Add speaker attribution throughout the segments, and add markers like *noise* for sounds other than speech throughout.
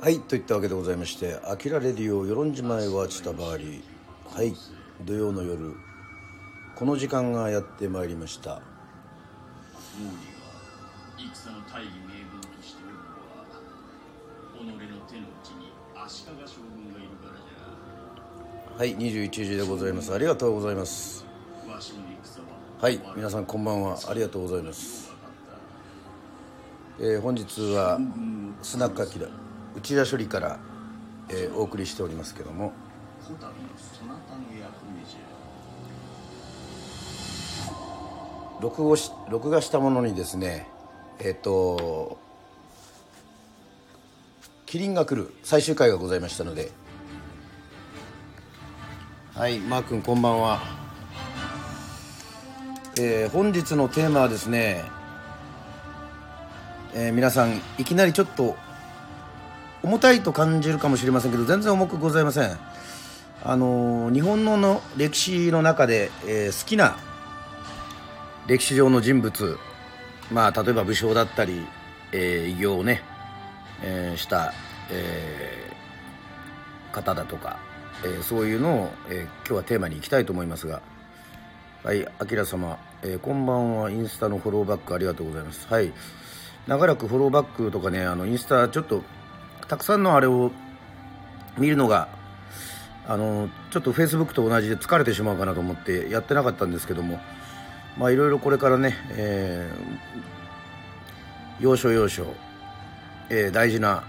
Speaker 1: はいといったわけでございまして「あきらレディオ与論島へはチタバーリ」はい土曜の夜この時間がやってまいりました。
Speaker 2: 戦の大義名分としておるのは己の手の内に足利将軍がいるからじ
Speaker 1: はい21時でございます。ありがとうございます。
Speaker 2: ゃわしの戦は
Speaker 1: はい皆さんこんばんは。ありがとうございます、えー本日はスナックアキラ内田処理から、えーお送りしておりますけども。録画し録画したものにですねえっ、と「キリンが来る」最終回がございましたので。はいマー君こんばんは。えー本日のテーマはですね、えー皆さんいきなりちょっと重たいと感じるかもしれませんけど全然重くございません。あのー日本のの歴史の中で、え好きな歴史上の人物まあ例えば武将だったり、え偉業をね、えした、えー方だとか、えそういうのを、え今日はテーマにいきたいと思いますがはいあきら様、えーこんばんは。インスタのフォローバックありがとうございます。はい。長らくフォローバックとかねあのインスタちょっとたくさんのあれを見るのがあのちょっとフェイスブックと同じで疲れてしまうかなと思ってやってなかったんですけども。まあいろいろこれからね、えー要所要所、えー大事な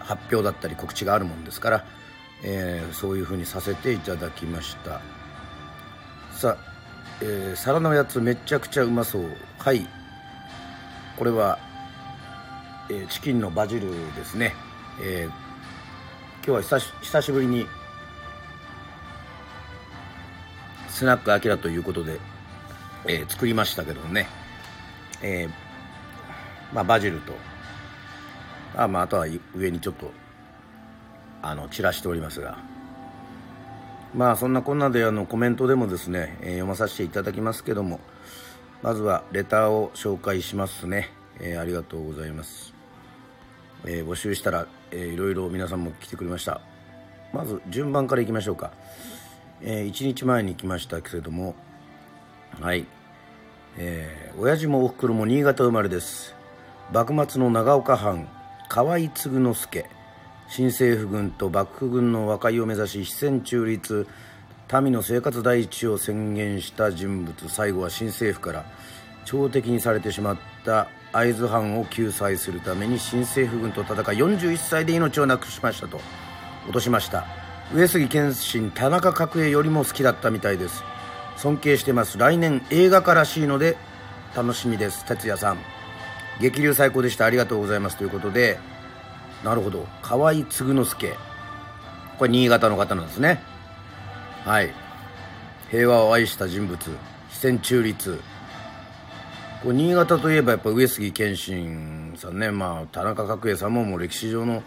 Speaker 1: 発表だったり告知があるもんですから、えーそういうふうにさせていただきました。さあ、えー皿のやつめちゃくちゃうまそう。はい。これは、えーチキンのバジルですね、えー今日は久し久しぶりにスナックアキラということで、えー作りましたけどね、えーまあ、バジルとあ,、まあ、あとは上にちょっとあの散らしておりますが。まあそんなこんなであのコメントでもですね、えー読まさせていただきますけどもまずはレターを紹介しますね、えーありがとうございます、えー募集したら、えーいろいろ皆さんも来てくれました。まず順番からいきましょうか、え1日前に来ましたけれどもはい。えー親父もおふくろも新潟生まれです。幕末の長岡藩河合継之助。新政府軍と幕府軍の和解を目指し非戦中立民の生活第一を宣言した人物最後は新政府から朝敵にされてしまった会津藩を救済するために新政府軍と戦い41歳で命をなくしましたと落としました。上杉謙信田中角栄よりも好きだったみたいです。尊敬してます。来年映画化らしいので楽しみです。哲也さん。激流最高でした。ありがとうございます。ということでなるほど。河合継之助。これ新潟の方なんですね。はい。平和を愛した人物。非戦中立。これ新潟といえばやっぱ上杉謙信さんね。まあ田中角栄さんももう歴史上の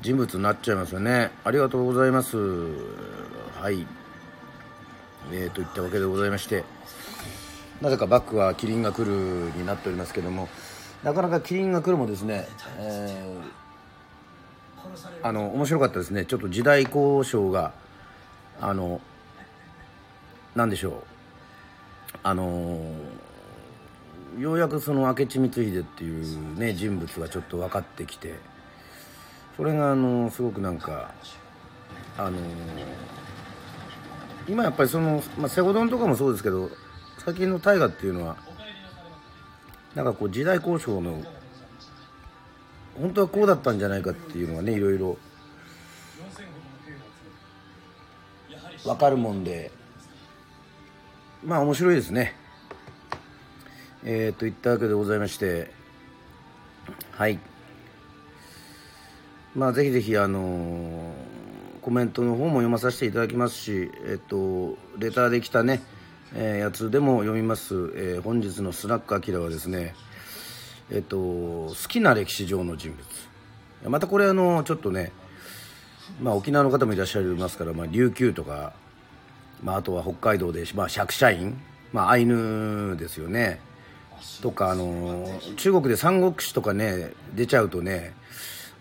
Speaker 1: 人物になっちゃいますよね。ありがとうございます。はい。えー、といったわけでございまして。なぜかバックはキリンが来るになっておりますけども。なかなかキリンが来るもですね、えーあの面白かったですね。ちょっと時代交渉があのなんでしょう。あのようやくその明智光秀っていうね人物がちょっと分かってきてそれがあのすごくなんかあの今やっぱりその、まあ、セゴドンとかもそうですけど最近の大河っていうのはなんかこう時代交渉の本当はこうだったんじゃないかっていうのがねいろいろ分かるもんで。まあ面白いですね。えー、といったわけでございまして。はい。まあぜひぜひあのーコメントの方も読まさせていただきますしえっ、とレターで来たね、えーやつでも読みます、え本日のスナックアキラはですねえっ、と好きな歴史上の人物。またこれあのちょっとねまあ沖縄の方もいらっしゃいますから、まあ、琉球とか、まあ、あとは北海道で、まあ、釈社員まあアイヌですよね。とかあの中国で三国志とかね出ちゃうとね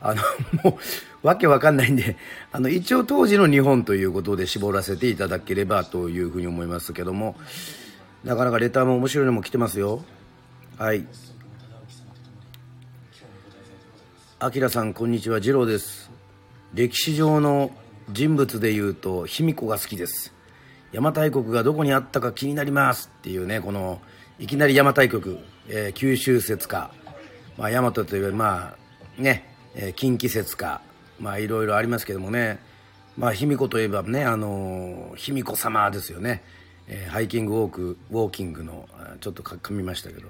Speaker 1: あの *laughs* もうわけわかんないんであの一応当時の日本ということで絞らせていただければというふうに思いますけどもなかなかレターも面白いのも来てますよ。はい。あきらさんこんにちは。次郎です。歴史上の人物でいうと卑弥呼が好きです。邪馬台国がどこにあったか気になりますっていうねこのいきなり邪馬台国、えー、九州説か、まあ、大和というまあね、えー、近畿説かまあいろいろありますけどもね。まあ卑弥呼といえばねあの卑弥呼様ですよね、えー、ハイキングウォークウォーキングのちょっと噛みましたけど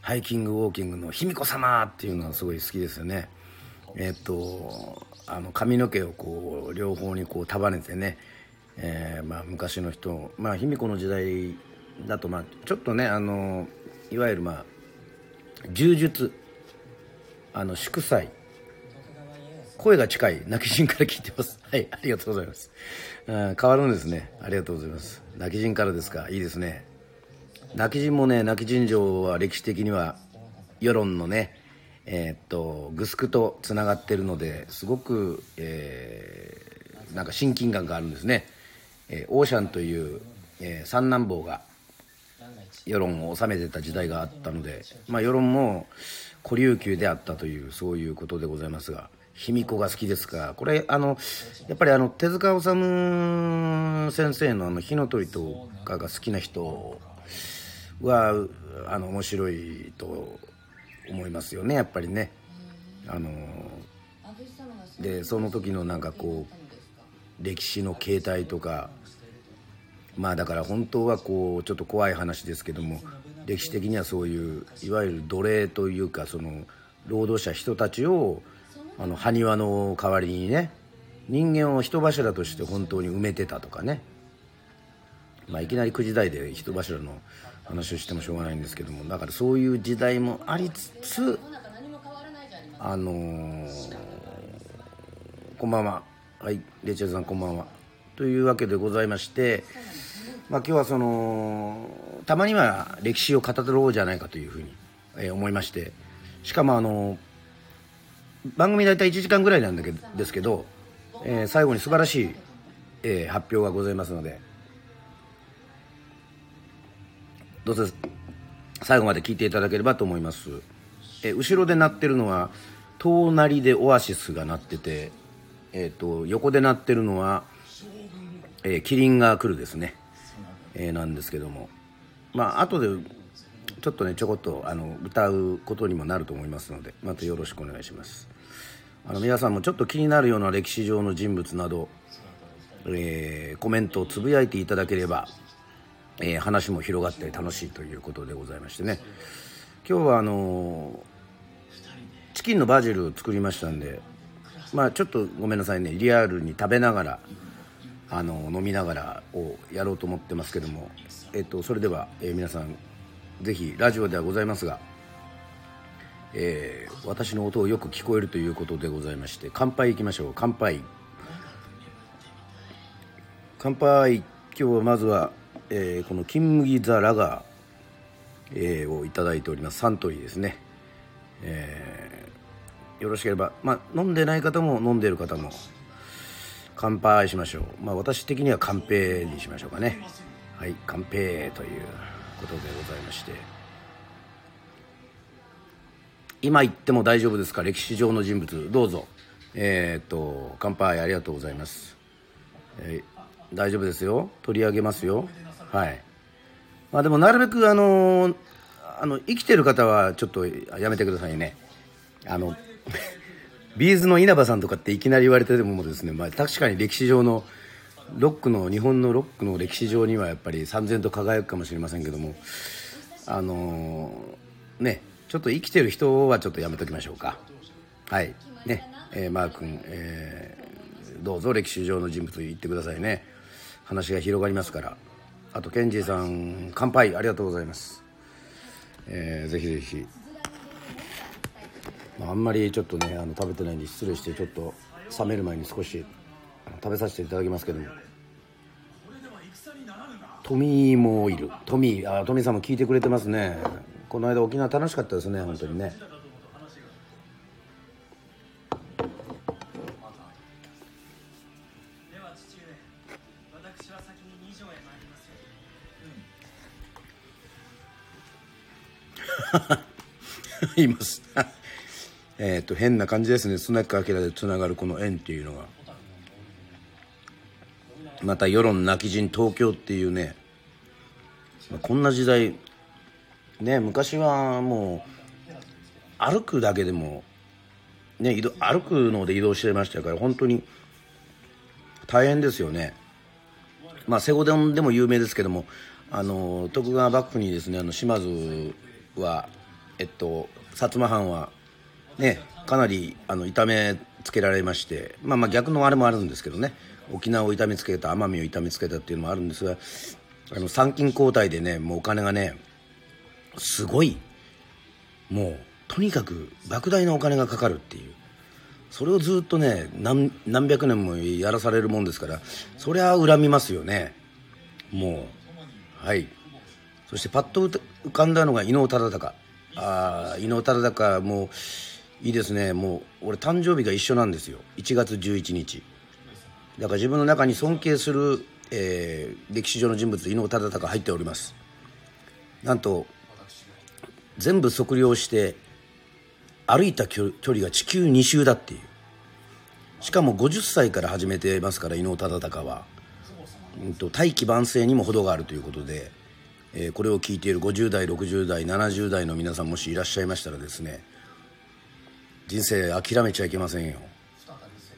Speaker 1: ハイキングウォーキングの卑弥呼様っていうのはすごい好きですよね。えっとあの髪の毛をこう両方にこう束ねてね、えー、まあ、昔の人まあ卑弥呼の時代だとまあちょっとねあのいわゆるまあ柔術あの祝祭。声が近い泣き人から聞いてます。*laughs* はいありがとうございます。変わるんですね。ありがとうございます。泣き人からですか。いいですね。泣き人もね泣き人城は歴史的には世論のねえー、っとグスクとつながってるのですごく、えー、なんか親近感があるんですね、えー、オーシャンという、えー、三男坊が世論を治めてた時代があったので、まあ、世論も古琉球であったというそういうことでございますが卑弥呼が好きですか？これあのやっぱりあの手塚治虫先生のあの火の鳥とかが好きな人はあの面白いと思いますよねやっぱりね。あのでその時のなんかこう歴史の形態とかまあだから本当はこうちょっと怖い話ですけども歴史的にはそういういわゆる奴隷というかその労働者人たちをあの埴輪の代わりにね人間を人柱として本当に埋めてたとかね。まあいきなり9時台で人柱の話をしてもしょうがないんですけどもだからそういう時代もありつつあのー、こんばんは。はいレチェルさんこんばんは。というわけでございまして、まあ、今日はそのたまには歴史を語ろうじゃないかというふうに、えー、思いましてしかもあの番組大体1時間ぐらいなんだけですけど、えー、最後に素晴らしい、え、発表がございますのでどうぞ。最後まで聞いていただければと思います。え後ろで鳴ってるのは隣でオアシスが鳴ってて、えーと、横で鳴ってるのは、えー、キリンが来るですね、えー、なんですけども。まあ後でちょっとねちょこっとあの歌うことにもなると思いますのでまたよろしくお願いします。あの皆さんもちょっと気になるような歴史上の人物など、えー、コメントをつぶやいていただければえー、話も広がって楽しいということでございましてね。今日はあの、チキンのバジルを作りましたんでまあちょっとごめんなさいね。リアルに食べながらあの飲みながらをやろうと思ってますけども、えっと、それでは、えー、皆さんぜひラジオではございますが、えー、私の音をよく聞こえるということでございまして乾杯いきましょう。乾杯。乾杯。今日はまずはえー、この金麦ザラガー、えー、をいただいております。サントリーですね、えー、よろしければ、まあ、飲んでない方も飲んでる方も乾杯しましょう。まあ私的には乾杯にしましょうかね。はい乾杯ということでございまして。今言っても大丈夫ですか？歴史上の人物。どうぞ。えっ、と乾杯ありがとうございます、えー、大丈夫ですよ。取り上げますよ。はい。まあでもなるべくあのあの生きてる方はちょっとやめてくださいね。あの *laughs* ビーズの稲葉さんとかっていきなり言われてもですね、まあ、確かに歴史上のロックの日本のロックの歴史上にはやっぱり三千と輝くかもしれませんけどもあのー、ねちょっと生きてる人はちょっとやめときましょうか。はい。ね。えー、マー君、えー、どうぞ歴史上の人物言ってくださいね。話が広がりますから。あとケンジーさん乾杯ありがとうございます、えー、ぜひぜひ、まあ、あんまりちょっとねあの食べてないんで失礼してちょっと冷める前に少し食べさせていただきますけども。トミーもいる。トミーあトミーさんも聞いてくれてますね。この間沖縄楽しかったですね本当にね。います。*laughs* えっと変な感じですね。スナックアキラでつながるこの縁っていうのが。また世論泣き人東京っていうね。まあこんな時代。ね昔はもう歩くだけでもね移動歩くので移動してましたから本当に大変ですよね。まあ瀬古殿でも有名ですけどもあの徳川幕府にですねあの島津はえっと薩摩藩はねかなりあの痛めつけられましてまあまあ逆のあれもあるんですけどね。沖縄を痛めつけた奄美を痛めつけたっていうのもあるんですがあの参勤交代でねもうお金がねすごいもうとにかく莫大なお金がかかるっていう。それをずっとね何何百年もやらされるもんですからそりゃ恨みますよね。もうはい。そしてパッと浮かんだのが伊能忠敬。ああ伊能忠敬もういいですね。もう俺誕生日が一緒なんですよ。1月11日。だから自分の中に尊敬する、えー歴史上の人物伊能忠敬入っております。なんと全部測量して歩いた距離が地球2周だっていう。しかも50歳から始めてますから伊能忠敬は、うん、と大器晩成にも程があるということで、えーこれを聞いている50代60代70代の皆さんもしいらっしゃいましたらですね人生諦めちゃいけませんよ。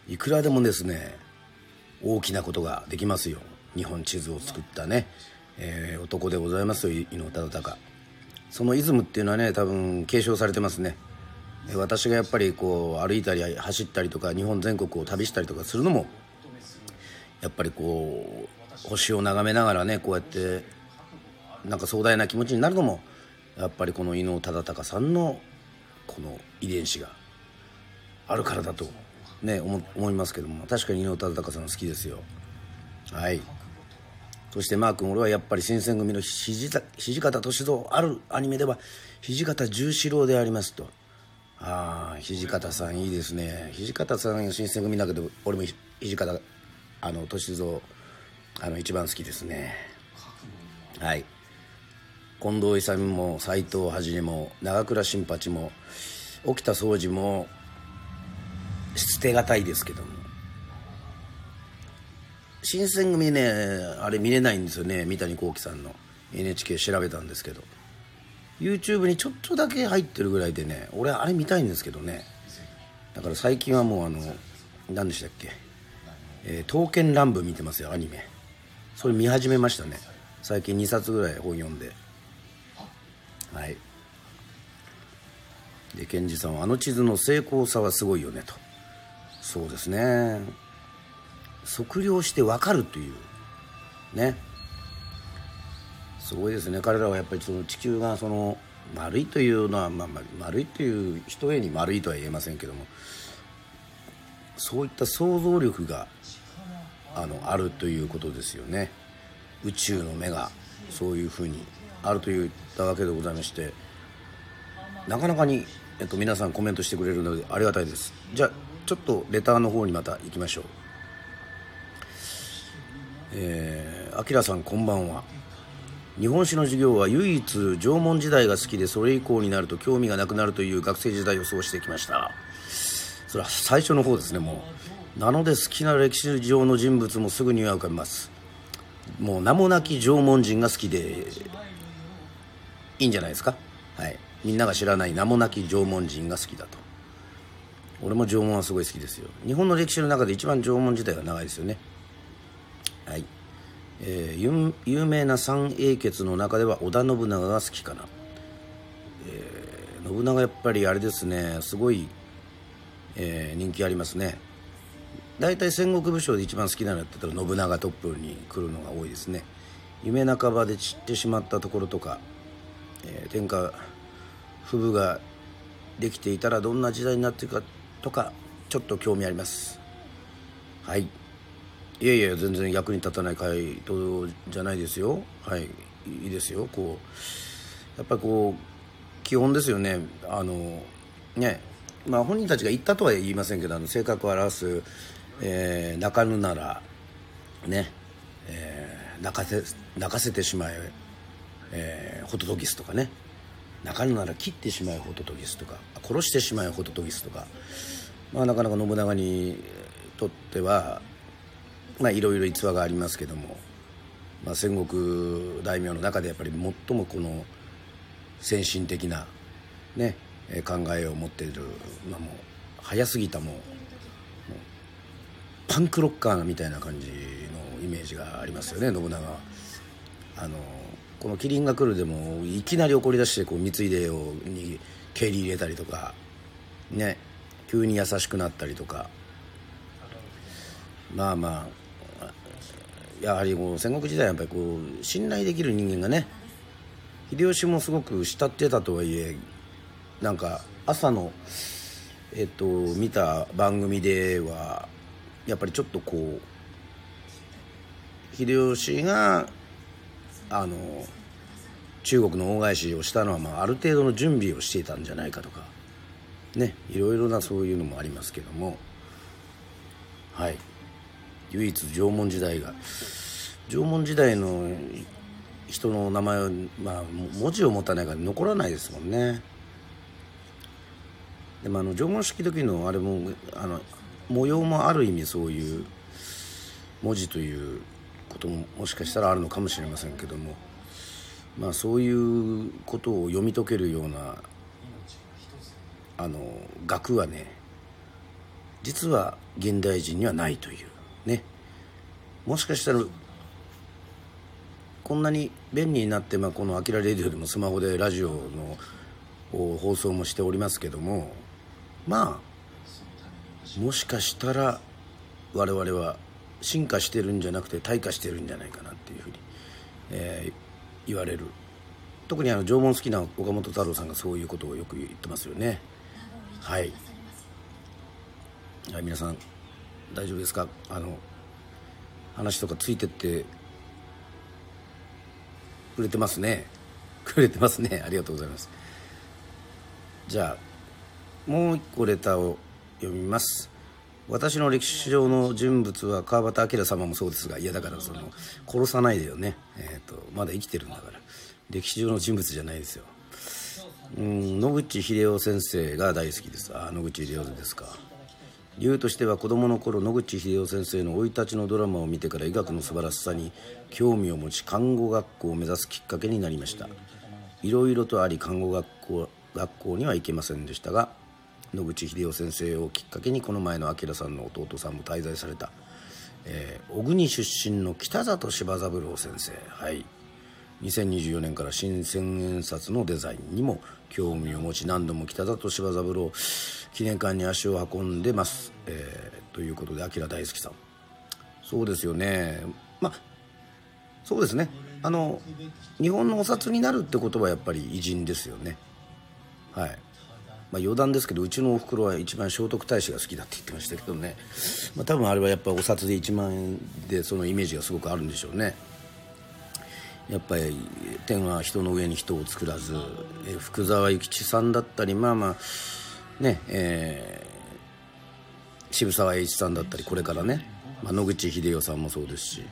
Speaker 1: いくらでもですね大きなことができますよ。日本地図を作ったね、えー男でございますよ伊能忠敬。そのイズムっていうのはね多分継承されてますね。私がやっぱりこう歩いたり走ったりとか日本全国を旅したりとかするのもやっぱりこう星を眺めながらねこうやってなんか壮大な気持ちになるのもやっぱりこの伊能忠敬さんのこの遺伝子があるからだとね思思いますけども確かに伊能忠敬さん好きですよ。はい。そしてマー君俺はやっぱり新選組の土方歳三あるアニメでは土方十四郎でありますと。ああ土方さんいいですね。土方さん新選組だけど俺も土方あの歳三あの一番好きですね。はい。近藤勇も斎藤一も長倉新八も沖田総司も捨てがたいですけども。新選組ねあれ見れないんですよね三谷幸喜さんの。NHK 調べたんですけど。YouTube にちょっとだけ入ってるぐらいでね俺あれ見たいんですけどね。だから最近はもうあの何でしたっけ「えー刀剣乱舞」見てますよアニメ。それ見始めましたね。最近2冊ぐらい本読んで。はい。で賢治さんは「あの地図の精巧さはすごいよね」と。そうですね。測量して分かるという。ね。すごいですね。彼らはやっぱりその地球がその丸いというのは、まあ、丸いという一重に丸いとは言えませんけども。そういった想像力があのあるということですよね。宇宙の目がそういうふうにあると言ったわけでございましてなかなかに、えっと、皆さんコメントしてくれるのでありがたいです。じゃあちょっとレターの方にまた行きましょう。えー、あきらさんこんばんは。日本史の授業は唯一縄文時代が好きでそれ以降になると興味がなくなるという学生時代を過ごしてきました。それは最初の方ですねもう。なので好きな歴史上の人物もすぐには浮かびます。もう名もなき縄文人が好きでいいんじゃないですか？はい。みんなが知らない名もなき縄文人が好きだと。俺も縄文はすごい好きですよ。日本の歴史の中で一番縄文時代が長いですよね。はい、えー有名な三英傑の中では織田信長が好きかな、えー信長やっぱりあれですね。すごい、えー人気ありますね。大体戦国武将で一番好きなのって言ったら信長トップに来るのが多いですね。夢半ばで散ってしまったところとか、え天下不武ができていたらどんな時代になっていくかとかちょっと興味あります。はい。いやいや全然役に立たない回答じゃないですよ。はい。いいですよ。こうやっぱりこう基本ですよね。あのね。まあ本人たちが言ったとは言いませんけどあの性格を表す、えー泣かぬならね、えー泣かせ泣かせてしまえ。えーホトトギスとかね。泣かなら切ってしまえホトトギスとか殺してしまえホトトギスとか、まあ、なかなか信長にとってはいろいろ逸話がありますけども、まあ、戦国大名の中でやっぱり最もこの先進的な、ね、考えを持っている、まあ、もう早すぎたもうパンクロッカーみたいな感じのイメージがありますよね信長は。あのこの「キリンが来る」でもいきなり怒り出してこう光秀をに蹴り入れたりとかね急に優しくなったりとか。まあまあやはりこう戦国時代はやっぱりこう信頼できる人間がね秀吉もすごく慕ってたとはいえなんか朝のえっと見た番組ではやっぱりちょっとこう秀吉があの中国の大返しをしたのは、まあ、ある程度の準備をしていたんじゃないかとかねいろいろなそういうのもありますけども。はい。唯一縄文時代が縄文時代の人の名前は、まあ、文字を持たないから残らないですもんね。でもあの縄文式時のあれもあの模様もある意味そういう文字ということももしかしたらあるのかもしれませんけども。まあそういうことを読み解けるようなあの学はね実は現代人にはないというね。もしかしたらこんなに便利になって、まあ、この「アキラレディオ」でもスマホでラジオの放送もしておりますけどもまあもしかしたら我々は進化してるんじゃなくて退化してるんじゃないかなっていうふうに、えー言われる。特にあの縄文好きな岡本太郎さんがそういうことをよく言ってますよね。はい、はい、皆さん大丈夫ですか？あの話とかついてってくれてますね。*laughs* くれてますね。ありがとうございます。じゃあもう一個レターを読みます。私の歴史上の人物は川端明様もそうですがいやだからその殺さないでよね、えー、とまだ生きてるんだから。歴史上の人物じゃないですよ。うん野口英世先生が大好きです。あ野口英世ですか。理由としては子供の頃野口英世先生の生い立ちのドラマを見てから医学の素晴らしさに興味を持ち看護学校を目指すきっかけになりました。いろいろとあり看護学校学校には行けませんでしたが野口英世先生をきっかけにこの前の明さんの弟さんも滞在された、えー小国出身の北里柴三郎先生。はい。2024年から新千円札のデザインにも興味を持ち何度も北里柴三郎記念館に足を運んでます、えーということで明大好きさん。そうですよね。まあそうですね。あの日本のお札になるってことはやっぱり偉人ですよね。はい。まあ余談ですけどうちのおふくろは一番聖徳太子が好きだって言ってましたけどね、まあ、多分あれはやっぱお札で1万円でそのイメージがすごくあるんでしょうね。やっぱり天は人の上に人を作らず、えー福沢諭吉さんだったりまあまあねえー渋沢栄一さんだったりこれからね、まあ、野口英世さんもそうですし、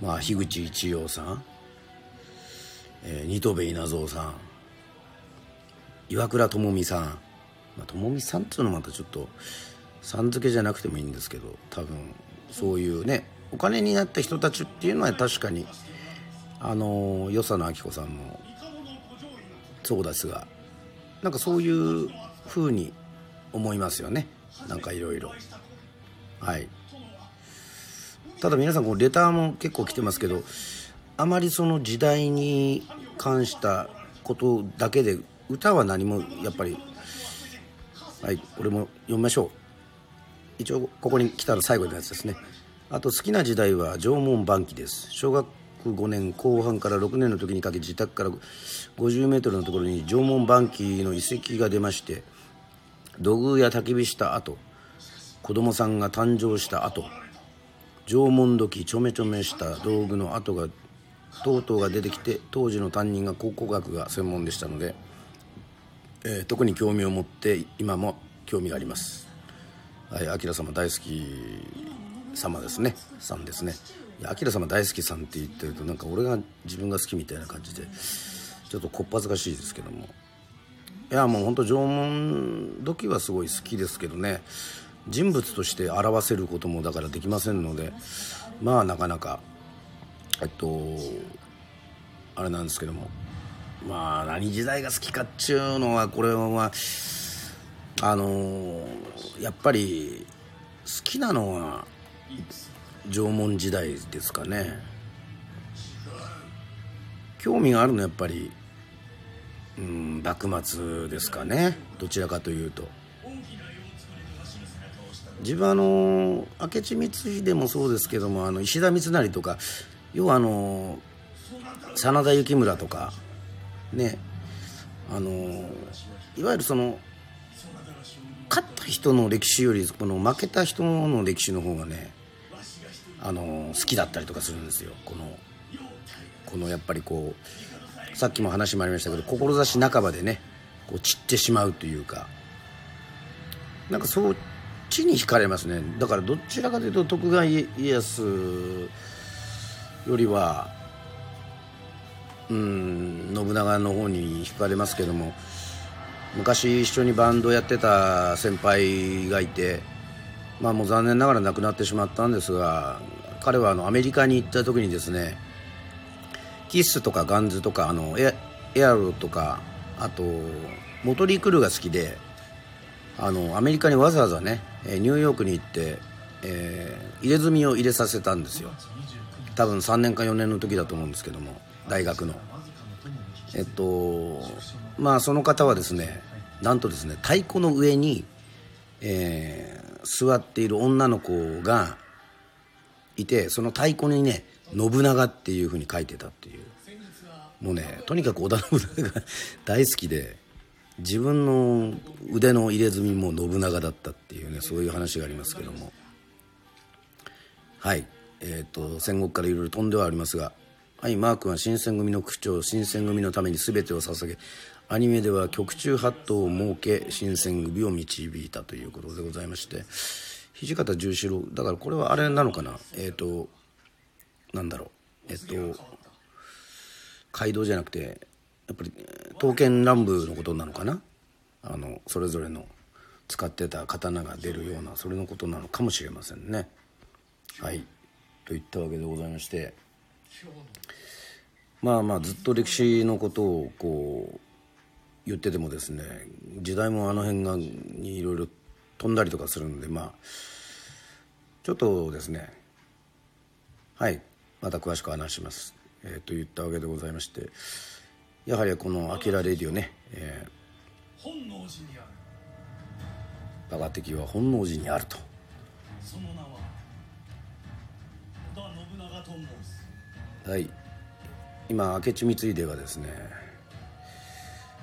Speaker 1: まあ、樋口一葉さん、えー新渡戸稲造さん岩倉智美さん、まあ、智美さんっていうのはまたちょっとさん付けじゃなくてもいいんですけど多分そういうねお金になった人たちっていうのは確かにあの与謝野明子さんもそうですがなんかそういう風に思いますよね。なんかいろいろ。はい。ただ皆さんこうレターも結構来てますけどあまりその時代に関したことだけで歌は何もやっぱりはいこれも読みましょう。一応ここに来たら最後のやつですね。あと好きな時代は縄文晩期です。小学5年後半から6年の時にかけ自宅から50メートルのところに縄文晩期の遺跡が出まして土偶や焚き火した後子供さんが誕生した後縄文土器ちょめちょめした道具の跡がとうとうが出てきて当時の担任が考古学が専門でしたので、えー特に興味を持って今も興味があります。はい明様大好き様ですね。さんですね。いや明様大好きさんって言ってるとなんか俺が自分が好きみたいな感じでちょっとこっぱずかしいですけども。いやもう本当縄文土器はすごい好きですけどね。人物として表せることもだからできませんのでまあなかなかえっとあれなんですけども。まあ何時代が好きかっちゅうのはこれはあのやっぱり好きなのは縄文時代ですかね。興味があるのはやっぱりうん幕末ですかね。どちらかというと。自分あの明智光秀もそうですけどもあの石田三成とか要はあの真田幸村とかねあのいわゆるその勝った人の歴史よりこの負けた人の歴史の方がねあの好きだったりとかするんですよ。このこのやっぱりこうさっきも話もありましたけど志半ばでねこう散ってしまうというかなんかそっちに惹かれますね。だからどちらかというと徳川家康よりはうん信長の方に惹かれますけども昔一緒にバンドやってた先輩がいてまあもう残念ながら亡くなってしまったんですが彼はあのアメリカに行った時にですねキスとかガンズとかあのエエアロとかあとモトリー・クルーが好きであのアメリカにわざわざねニューヨークに行って、えー入れ墨を入れさせたんですよ。多分3年か4年の時だと思うんですけども。大学の。えっとまあその方はですねなんとですね太鼓の上に、えー座っている女の子がいてその太鼓にね信長っていうふうに書いてたっていう。もうねとにかく織田信長が *laughs* 大好きで自分の腕の入れ墨も信長だったっていうねそういう話がありますけども。はい。えっ、と戦国からいろいろ飛んではありますがはいマー君は新選組の区長新選組のために全てを捧げアニメでは局中八頭を設け新選組を導いたということでございまして土方十四郎だからこれはあれなのかな？えっ、となんだろう？えっ、と街道じゃなくてやっぱり刀剣乱舞のことなのかな？あのそれぞれの使ってた刀が出るようなそれのことなのかもしれませんね。はい。といったわけでございましてまあまあずっと歴史のことをこう言っててもですね時代もあの辺がにいろいろ飛んだりとかするんでまあちょっとですねはいまた詳しく話します、えーと言ったわけでございましてやはりこの「アキラレディオね」え
Speaker 3: 本能寺にある。
Speaker 1: ー、馬場的は本能寺にあると
Speaker 3: は
Speaker 1: い。今明智光秀がですね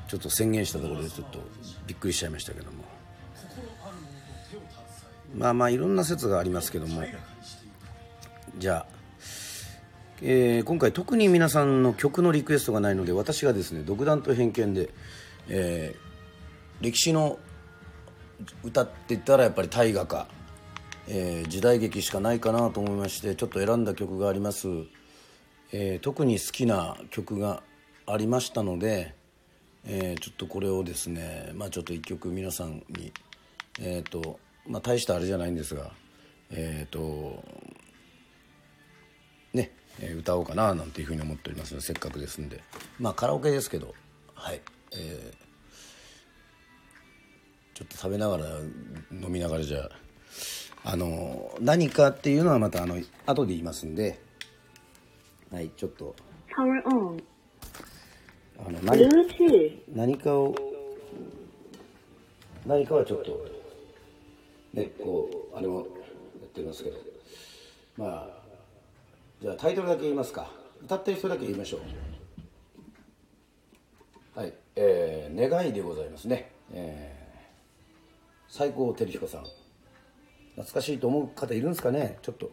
Speaker 1: ちょっと宣言したところでちょっとびっくりしちゃいましたけども。まあまあいろんな説がありますけども。じゃあ、えー今回特に皆さんの曲のリクエストがないので私がですね独断と偏見で、えー歴史の歌って言ったらやっぱり大河か、えー時代劇しかないかなと思いましてちょっと選んだ曲があります、えー特に好きな曲がありましたので、えーちょっとこれをですねまあちょっと一曲皆さんにえっ、とまあ大したあれじゃないんですがえっ、とね、えー歌おうかななんていうふうに思っておりますのでせっかくですんで。まあカラオケですけどはいえーちょっと食べながら飲みながらじゃあの何かっていうのはまたあの後で言いますんではいちょっと。
Speaker 4: Power on.
Speaker 1: あの何
Speaker 4: Bluetooth.
Speaker 1: 何かを何かはちょっとねこうあれもやってますけど。まあじゃあタイトルだけ言いますか。歌ってる人だけ言いましょう。はいえー、願いでございますね。えー、西郷輝彦さん。懐かしいと思う方いるんですかね？ちょっと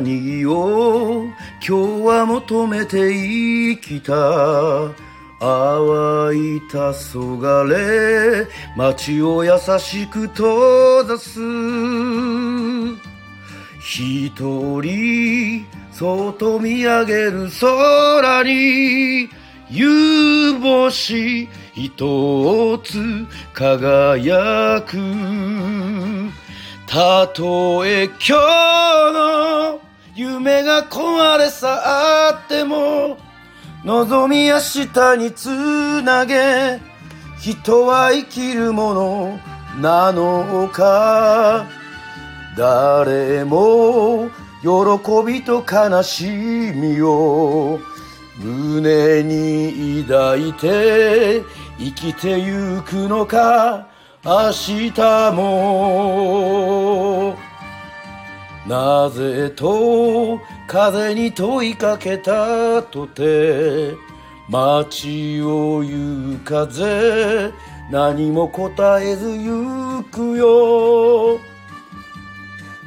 Speaker 1: 何を今日は求めて生きた淡い黄昏街を優しく閉ざす。一人そっと見上げる空に夕星一つ輝く。たとえ今日夢が壊れ去っても望み明日につなげ人は生きるものなのか。誰も喜びと悲しみを胸に抱いて生きてゆくのか。明日も。なぜと風に問いかけたとて街を行う風何も答えず行くよ。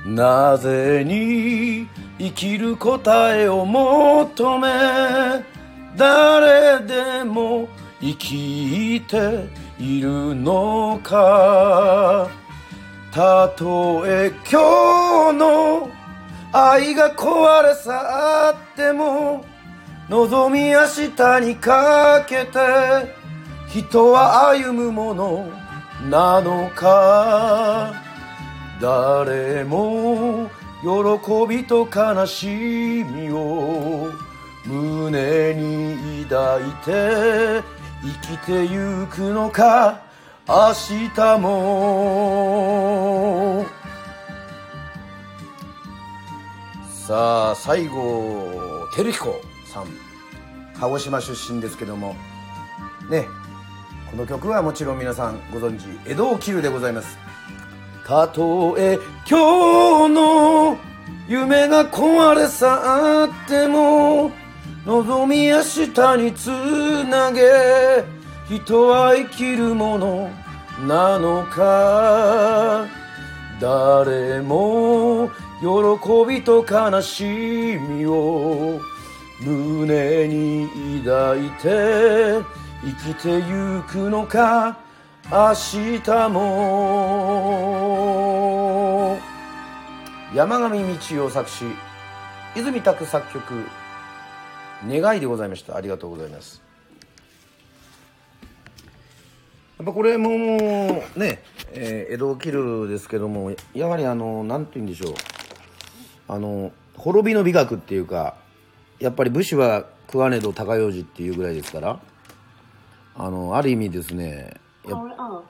Speaker 1: なぜに生きる答えを求め誰でも生きているのか。たとえ今日の愛が壊れ去っても望み明日にかけて人は歩むものなのか誰も喜びと悲しみを胸に抱いて生きてゆくのか。明日も。さあ西郷輝彦さん。鹿児島出身ですけども。ねこの曲はもちろん皆さんご存知江戸を切るでございます。たとえ今日の夢が壊れ去っても望み明日につなげ人は生きるものなのか？誰も喜びと悲しみを胸に抱いて生きてゆくのか？明日も。山上道夫作詞泉拓作曲願いでございました。ありがとうございます。っぱこれもね、えー江戸を切るですけどもやはりあのなんて言うんでしょう。あの滅びの美学っていうかやっぱり武士は食わねど高用事っていうぐらいですからあのある意味ですねや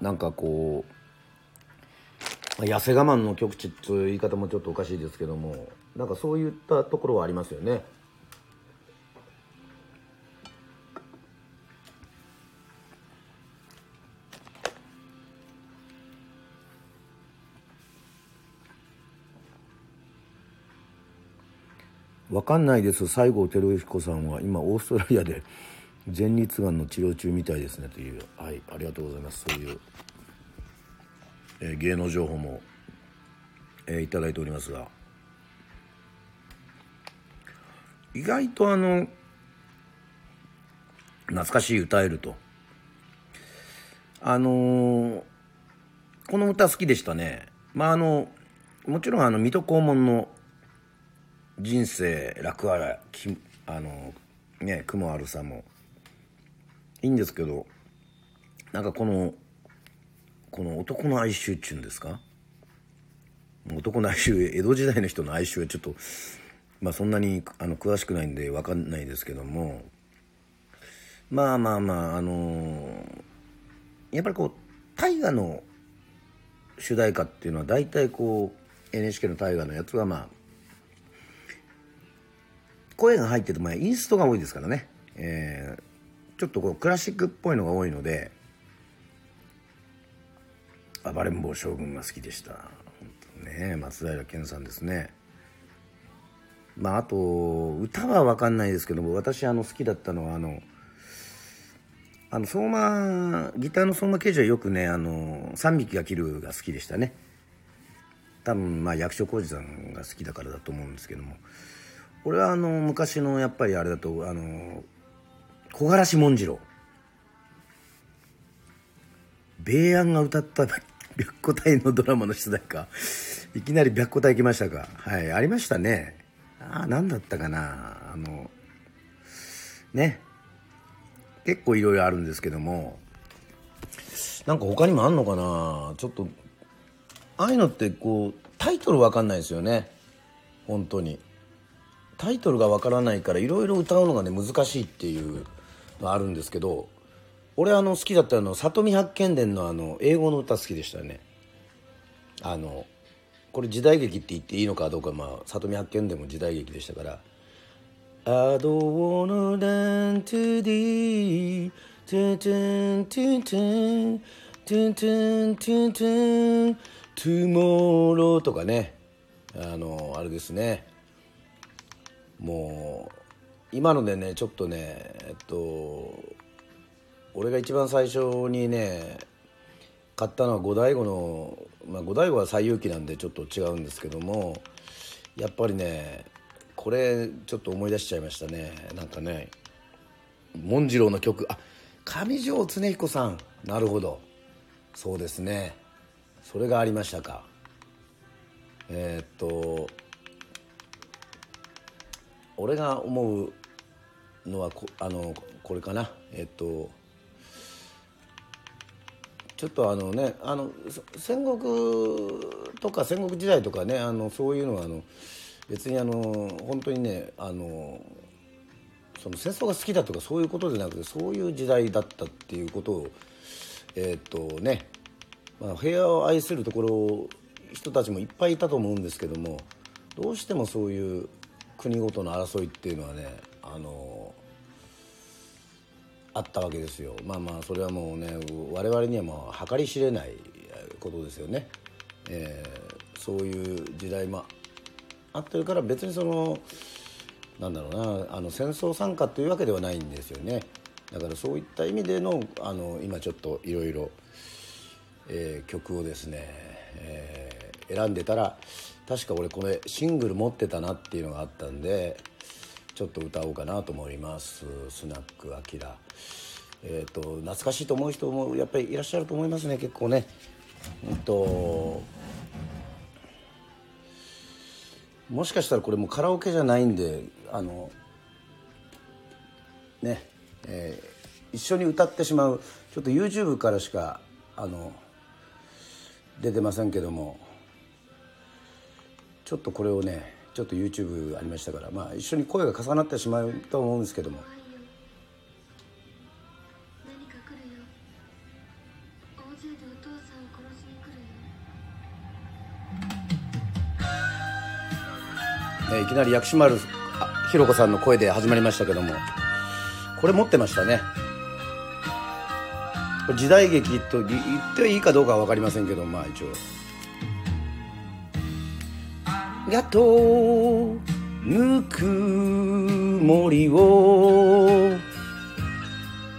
Speaker 1: なんかこうまあ痩せ我慢の極致という言い方もちょっとおかしいですけどもなんかそういったところはありますよねわかんないです。西郷輝彦さんは今オーストラリアで前立がんの治療中みたいですねという。はいありがとうございます。そういう、えー芸能情報も、えーいただいておりますが。意外とあの懐かしい歌えると。あのーこの歌好きでしたね。まああのもちろんあの水戸黄門の人生楽あらきあのね雲あるさも。いいんですけどなんかこのこの男の哀愁っていうんですか？男の哀愁江戸時代の人の哀愁はちょっとまあそんなにあの詳しくないんで分かんないですけども。まあまあまああのやっぱりこう大河の主題歌っていうのは大体こう NHK の大河のやつはまあ声が入っててもインストが多いですからね、えーちょっとこうクラシックっぽいのが多いので暴れん坊将軍が好きでした。本当ね松平健さんですね。まああと歌は分かんないですけども私あの好きだったのはあのあの相馬ギターの相馬刑事はよくねあの3匹が切るが好きでしたね。多分まあ役所広司さんが好きだからだと思うんですけども。俺はあの昔のやっぱりあれだとあの木枯らし紋次郎。米安が歌った白虎隊のドラマの出題かいきなり白虎隊来ましたか。はいありましたね。ああ何だったかな。あのね。結構いろいろあるんですけども。なんか他にもあんのかな。ちょっとああいうのってこうタイトルわかんないですよね。本当に。タイトルがわからないからいろいろ歌うのがね難しいっていうのあるんですけど俺あの好きだったの里見八犬伝のあの英語の歌好きでしたね。あのこれ時代劇って言っていいのかどうかまあ里見八犬伝も時代劇でしたから「I don't wanna run to thee トゥントゥントゥントゥントゥントゥントゥントゥントゥモローとかね。あのあれですね。もう今のでねちょっとねえっと俺が一番最初にね買ったのは五醍醐の、まあ、五醍醐は西遊記なんでちょっと違うんですけどもやっぱりねこれちょっと思い出しちゃいましたね。なんかね紋次郎の曲。あ上条恒彦さん。なるほど。そうですね。それがありましたか。えー、っと俺が思うのはこあのこれかな。え、っとちょっとあのねあの戦国とか戦国時代とかねあのそういうのはあの別にあの本当にねあのその戦争が好きだとかそういうことじゃなくてそういう時代だったっていうことをえ、っとね、まあ、平和を愛するところ人たちもいっぱいいたと思うんですけどもどうしてもそういう国ごとの争いっていうのはねあのあったわけですよ。まあまあそれはもうね我々にはもう計り知れないことですよね、えー、そういう時代もあってるから別にそのなんだろうなあの戦争参加というわけではないんですよね。だからそういった意味でのあの今ちょっといろいろ曲をですね、えー、選んでたら確か俺これシングル持ってたなっていうのがあったんでちょっと歌おうかなと思います。スナックアキラ。えっ、ー、と懐かしいと思う人もやっぱりいらっしゃると思いますね結構ね。うんともしかしたらこれもカラオケじゃないんであのねえー、一緒に歌ってしまうちょっと YouTube からしかあの出てませんけども。ちょっとこれをねちょっと YouTube ありましたからまあ一緒に声が重なってしまうと思うんですけども。ね、いきなり薬師丸ひろ子さんの声で始まりましたけども。これ持ってましたね。時代劇と言っていいかどうかは分かりませんけどまあ一応「やっとぬくもりを。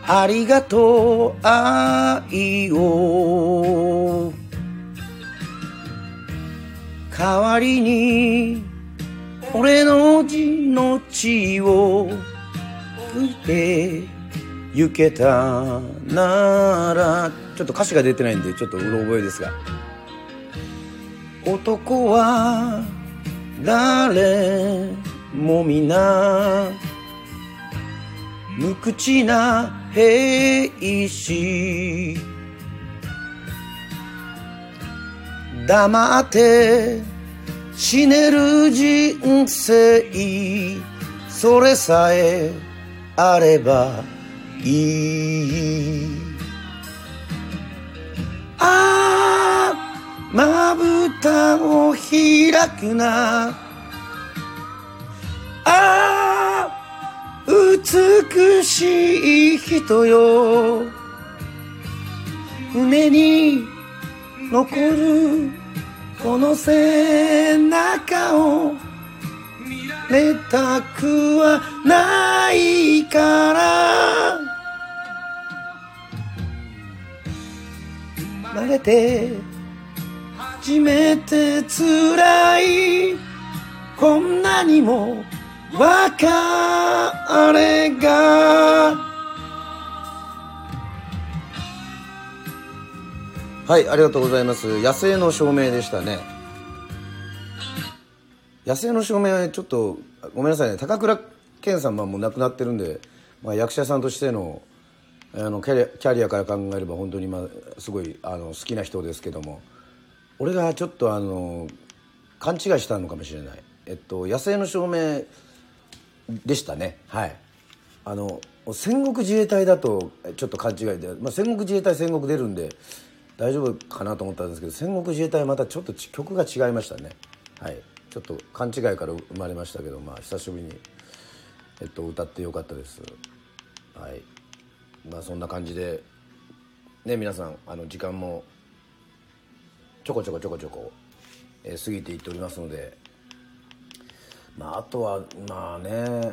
Speaker 1: ありがとう愛を。代わりに俺の字の血を吹いて行けたなら。ちょっと歌詞が出てないんでちょっとうろ覚えですが。男は誰も皆無口な兵士。黙って死ねる人生。それさえあればいい。ああまぶたを開くな。ああ美しい人よ。胸に残るこの背中を寝たくはないから。生まれて。初めて辛い。こんなにも別れが。はいありがとうございます。野生の照明でしたね。野生の照明はちょっとごめんなさいね。高倉健さんはもう亡くなってるんで、まあ、役者さんとしてのあのキャリアから考えれば本当に、まあ、すごいあの好きな人ですけども。俺がちょっとあの勘違いしたのかもしれない、えっと、野生の照明でしたね。はい。あの戦国自衛隊だとちょっと勘違いで、まあ、戦国自衛隊戦国出るんで大丈夫かなと思ったんですけど戦国自衛隊またちょっと曲が違いましたね。はい。ちょっと勘違いから生まれましたけどまあ久しぶりに、えっと、歌ってよかったです。はい。まあそんな感じでね皆さんあの時間もちょこちょこちょこちょこ、えー、過ぎていっておりますので。まああとはまあね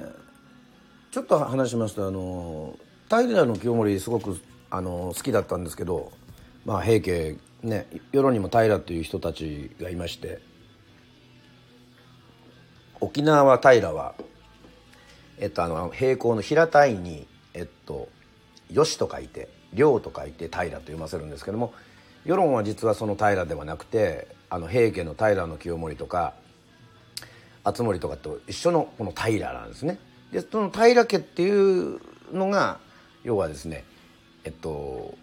Speaker 1: ちょっと話しますとあの平の清盛すごくあの好きだったんですけどまあ平家ね世論にも平という人たちがいまして沖縄平はえっとあの平行の平たいにえっと吉と書いて良と書いて平と読ませるんですけども世論は実はその平ではなくてあの平家の平清盛とか敦盛とかと一緒のこの平なんですね。でその平家っていうのが要はですねえっと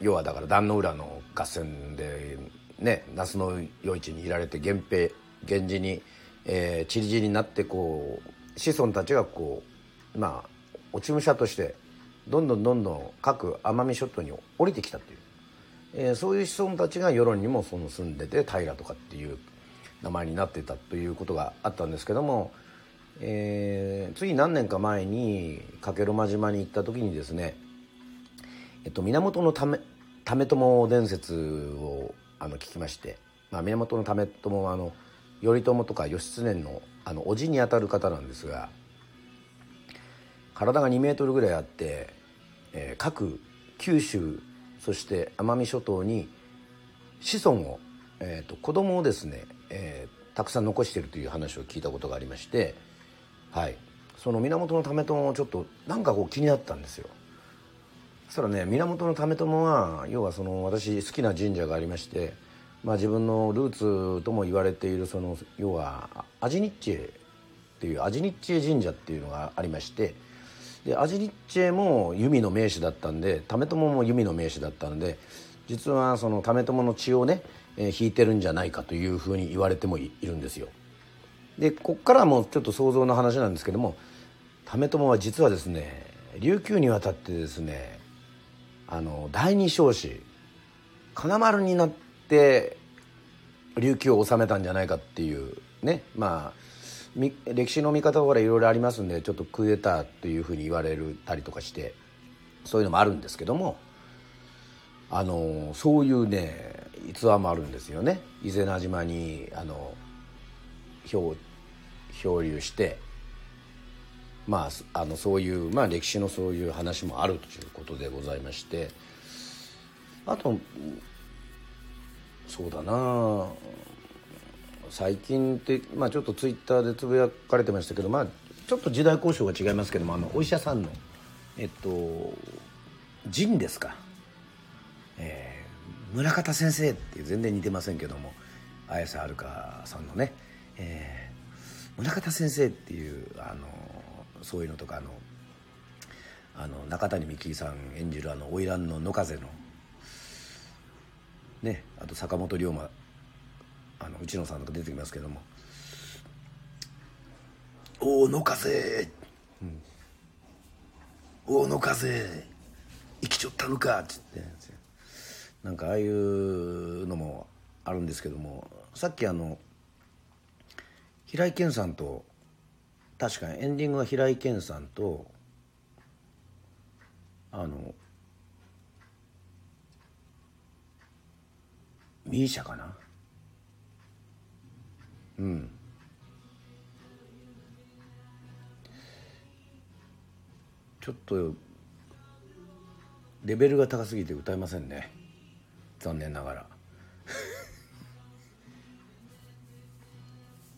Speaker 1: 要はだから壇の浦の合戦でね那須の余市にいられて源平源氏に、えー、散り散りになってこう子孫たちがこうまあ落ち武者としてどんどんどんどん各奄美諸島に降りてきたっていう、えー、そういう子孫たちが世論にもその住んでて平とかっていう名前になってたということがあったんですけども、えー、次何年か前に加計呂麻島に行った時にですね、えっと、源のため為朝伝説をあの聞きまして、まあ、源為朝はあの頼朝とか義経のあの叔父にあたる方なんですが体が2メートルぐらいあって、えー、各九州そして奄美諸島に子孫を、えーと、子供をですね、えー、たくさん残しているという話を聞いたことがありまして、はい、その源為朝もちょっとなんかこう気になったんですよ。そしたらね源為朝は要はその私好きな神社がありまして、まあ、自分のルーツとも言われているその要はアジニッチェっていうアジニッチェ神社っていうのがありましてでアジニッチェも弓の名手だったんで為朝も弓の名手だったので実はその為朝の血をね、えー、引いてるんじゃないかというふうに言われてもいるんですよ。でこっからもうちょっと想像の話なんですけども為朝は実はですね琉球に渡ってですねあの第二少子金丸になって琉球を治めたんじゃないかっていうねまあ歴史の見方はいろいろありますんでちょっとクーデターというふうに言われるたりとかしてそういうのもあるんですけどもあのそういうね逸話もあるんですよね。伊是名島にあの漂漂流してまああのそういう、まあ、歴史のそういう話もあるということでございましてあとそうだな最近って、まあ、ちょっとツイッターでつぶやかれてましたけど、まあ、ちょっと時代交渉が違いますけどもあのお医者さんのえっと仁ですか、えー、村方先生って全然似てませんけども綾瀬はるかさんのね、えー、村方先生っていうあのそういうのとかあのあの中谷美紀さん演じるあの花魁の野風のねあと坂本龍馬あの内野さんとか出てきますけども「おお野風、うん、おお野風生きちょったのか」っつって。なんかああいうのもあるんですけども。さっきあの平井堅さんと確かにエンディングは平井堅さんとあのミーシャかな？うん。ちょっとレベルが高すぎて歌えませんね。残念ながら。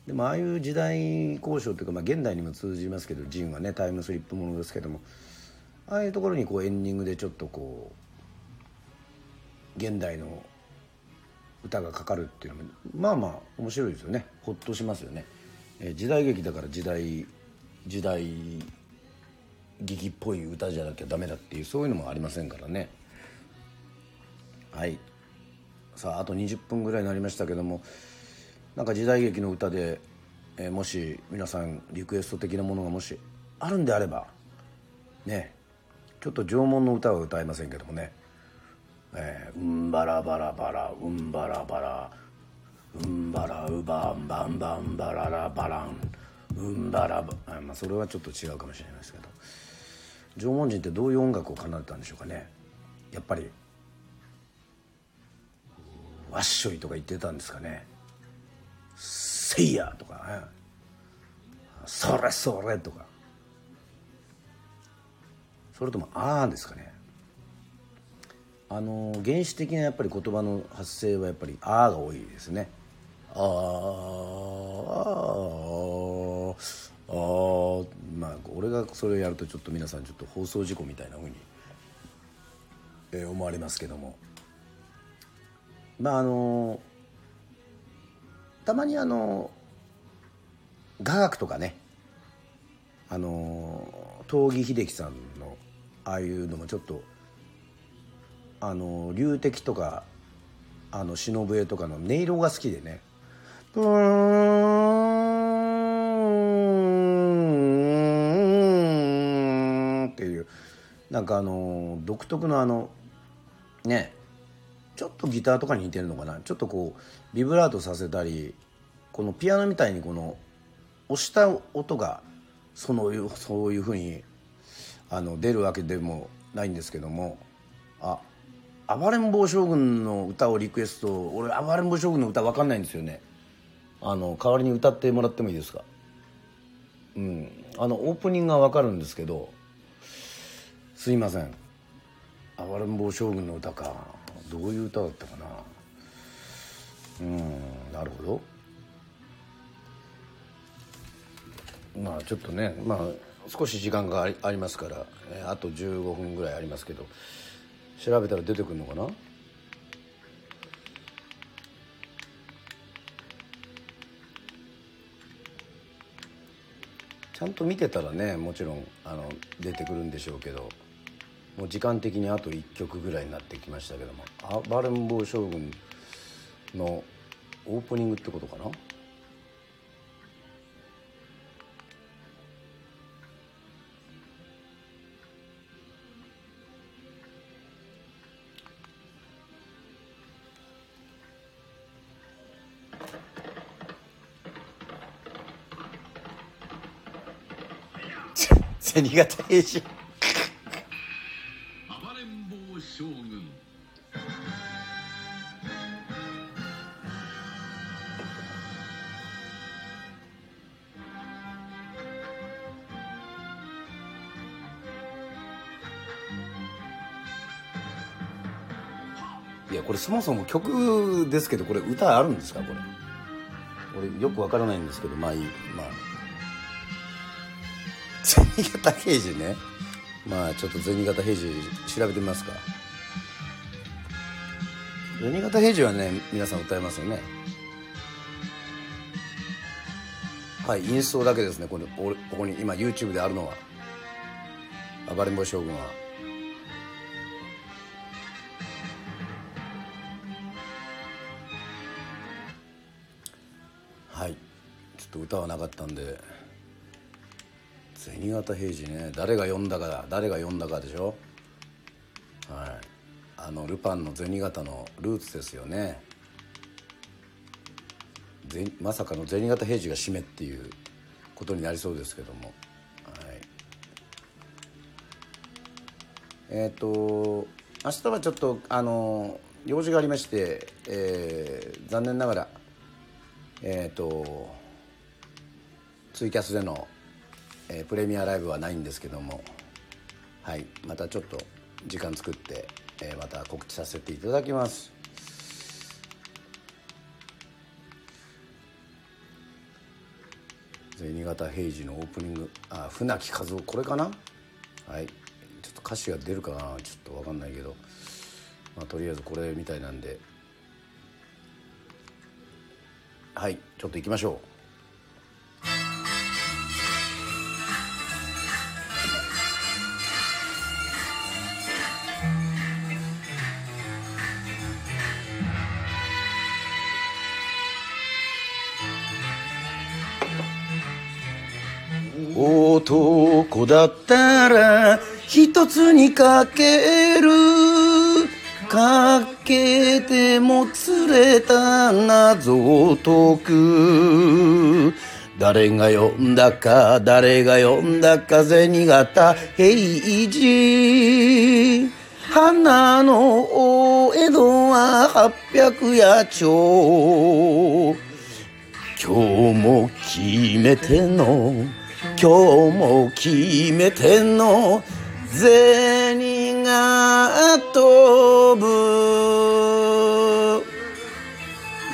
Speaker 1: でもああいう時代交渉というか、まあ、現代にも通じますけどジンはねタイムスリップものですけどもああいうところにこうエンディングでちょっとこう現代の歌がかかるっていうのもまあまあ面白いですよね。ほっとしますよね、えー時代劇だから時代時代劇っぽい歌じゃなきゃダメだっていうそういうのもありませんからね。はい。さああと20分ぐらいになりましたけどもなんか時代劇の歌で、えーもし皆さんリクエスト的なものがもしあるんであればねちょっと縄文の歌は歌えませんけどもね「えーうんばらばらばらうんばらばらうんばらうばんばんばんばららばらん。うんばらば」あまあそれはちょっと違うかもしれないですけど。縄文人ってどういう音楽を奏でたんでしょうかね。やっぱりわっしょいとか言ってたんですかね。せいやとかそれそれとか。それともあーですかね。あの原始的なやっぱり言葉の発声はやっぱりあーが多いですね。あーああまあ俺がそれをやるとちょっと皆さんちょっと放送事故みたいなふうに、えー思われますけども。まああのたまにあの雅楽とかねあの東儀秀樹さんのああいうのもちょっとあの龍笛とかあの忍笛とかの音色が好きでね。ーンっていうなんかあの独特のあのねちょっとギターとかに似てるのかな。ちょっとこうビブラートさせたりこのピアノみたいにこの押した音がそのそういうふうにあの出るわけでもないんですけどもあ暴れん坊将軍の歌をリクエスト俺暴れん坊将軍の歌わかんないんですよね。あの代わりに歌ってもらってもいいですか？うん。あのオープニングがわかるんですけどすいません。暴れん坊将軍の歌か。どういう歌だったかな？うんなるほど。まあちょっとねまあ少し時間がありますから、あと15分ぐらいありますけど調べたら出てくるのかな？ちゃんと見てたらねもちろんあの出てくるんでしょうけどもう時間的にあと1曲ぐらいになってきましたけども「あバレンボー将軍」のオープニングってことかな？銭形平次
Speaker 4: 暴れん坊将軍。
Speaker 1: いやこれそもそも曲ですけどこれ歌あるんですか？これ。俺よくわからないんですけどまあいいまあ銭形平次ね。まあちょっと銭形平次調べてみますか。銭形平次はね皆さん歌えますよね。はいインストだけですね。これ俺ここに今 YouTube であるのは。暴れん坊将軍は。はい。ちょっと歌はなかったんで。銭形平次ね。誰が読んだか誰が読んだかでしょ。はい。あのルパンの銭形のルーツですよね。ぜまさかの銭形平次が締めっていうことになりそうですけども。はい。えっ、と明日はちょっとあの用事がありまして、えー残念ながらえっ、とツイキャスでの、えープレミアライブはないんですけどもはいまたちょっと時間作って、えーまた告知させていただきます。銭形平次のオープニングあ船木和夫これかな？はいちょっと歌詞が出るかな？ちょっと分かんないけどまあとりあえずこれみたいなんで。はいちょっと行きましょう。男だったら一つにかける。かけても釣れた謎を解く。誰が呼んだか誰が呼んだか銭形平次。花のお江戸は八百夜町。今日も決めての今日も決めての。銭が飛ぶ。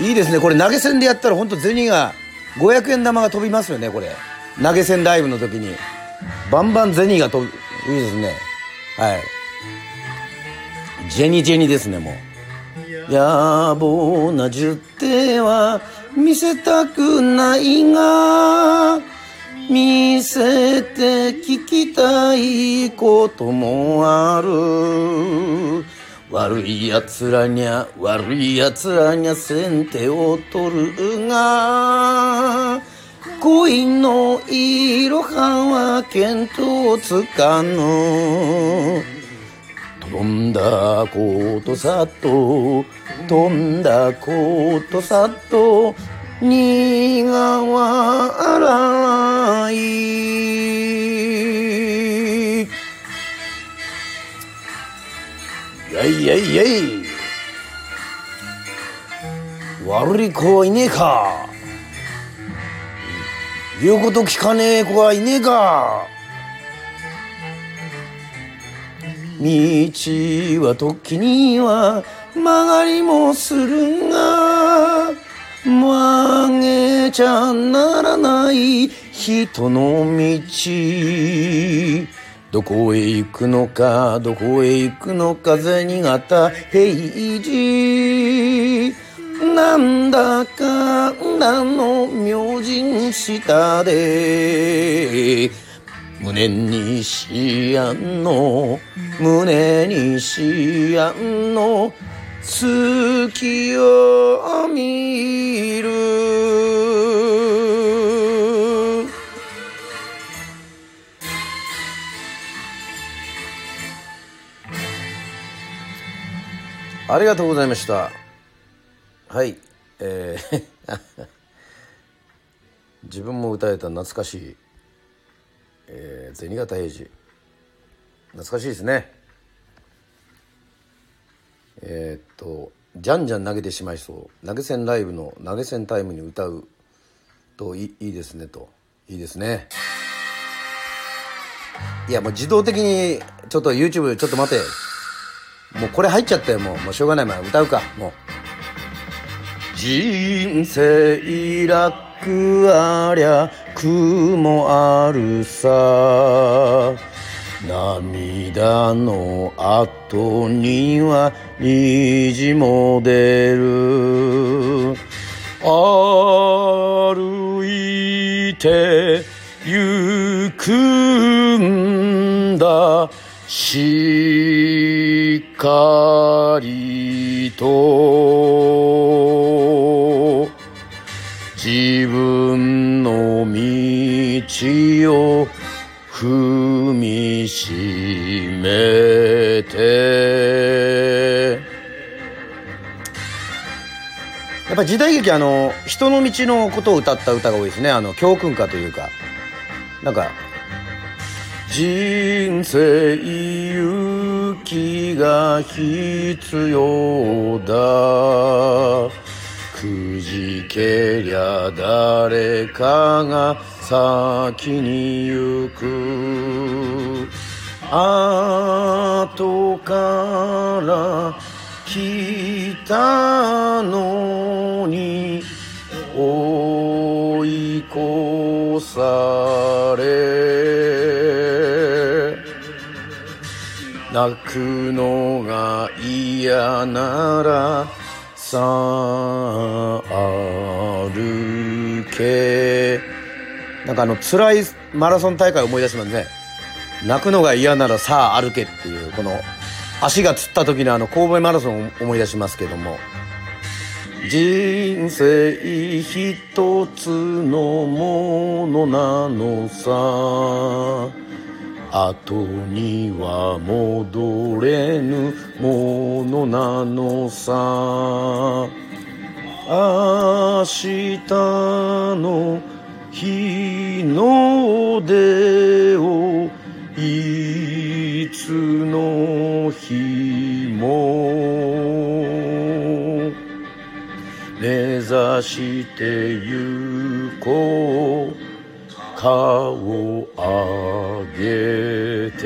Speaker 1: いいですね。これ投げ銭でやったら本当銭が500円玉が飛びますよねこれ。投げ銭ライブの時に。バンバン銭が飛ぶ。いいですね。はい。ジェニジェニですねもう。野望な十手は見せたくないが見せて聞きたいこともある。悪い奴らにゃ悪い奴らにゃ先手を取るが恋のいろはは見当つかぬ。飛んだことさっと飛んだことさっと苦笑い。やいやいやい。悪い子はいねえか。言うこと聞かねえ子はいねえか。道は時には曲がりもするが。曲げちゃならない人の道。どこへ行くのかどこへ行くのか銭形平次。なんだかんの明神下で胸にしやんの胸にしやんの月を見る。ありがとうございました。はい。えー *laughs* 自分も歌えた懐かしい、えー、銭形平次。懐かしいですね。えーっとじゃんじゃん投げてしまいそう。投げ銭ライブの投げ銭タイムに歌う。といいいですねと。いいですね。いやもう自動的にちょっと YouTube ちょっと待て。もうこれ入っちゃったよもう。もうしょうがないまあ歌うか。もう。人生楽ありゃ苦もあるさ。涙の後には虹も出る。歩いて行くんだ。しっかりと。自分の道を踏みしめて。やっぱ時代劇あの人の道のことを歌った歌が多いですね。あの教訓歌というか。なんか人生勇気が必要だ。くじけりゃ誰かが先に行く後から来たのに追い越され泣くのが嫌ならさあ歩けなんかあの辛いマラソン大会を思い出しますね。泣くのが嫌ならさあ歩けっていうこの足がつった時のあの神戸マラソンを思い出しますけども。人生一つのものなのさ。後には戻れぬものなのさ。明日の日の出をいつの日も目指してゆこう。顔を上げて。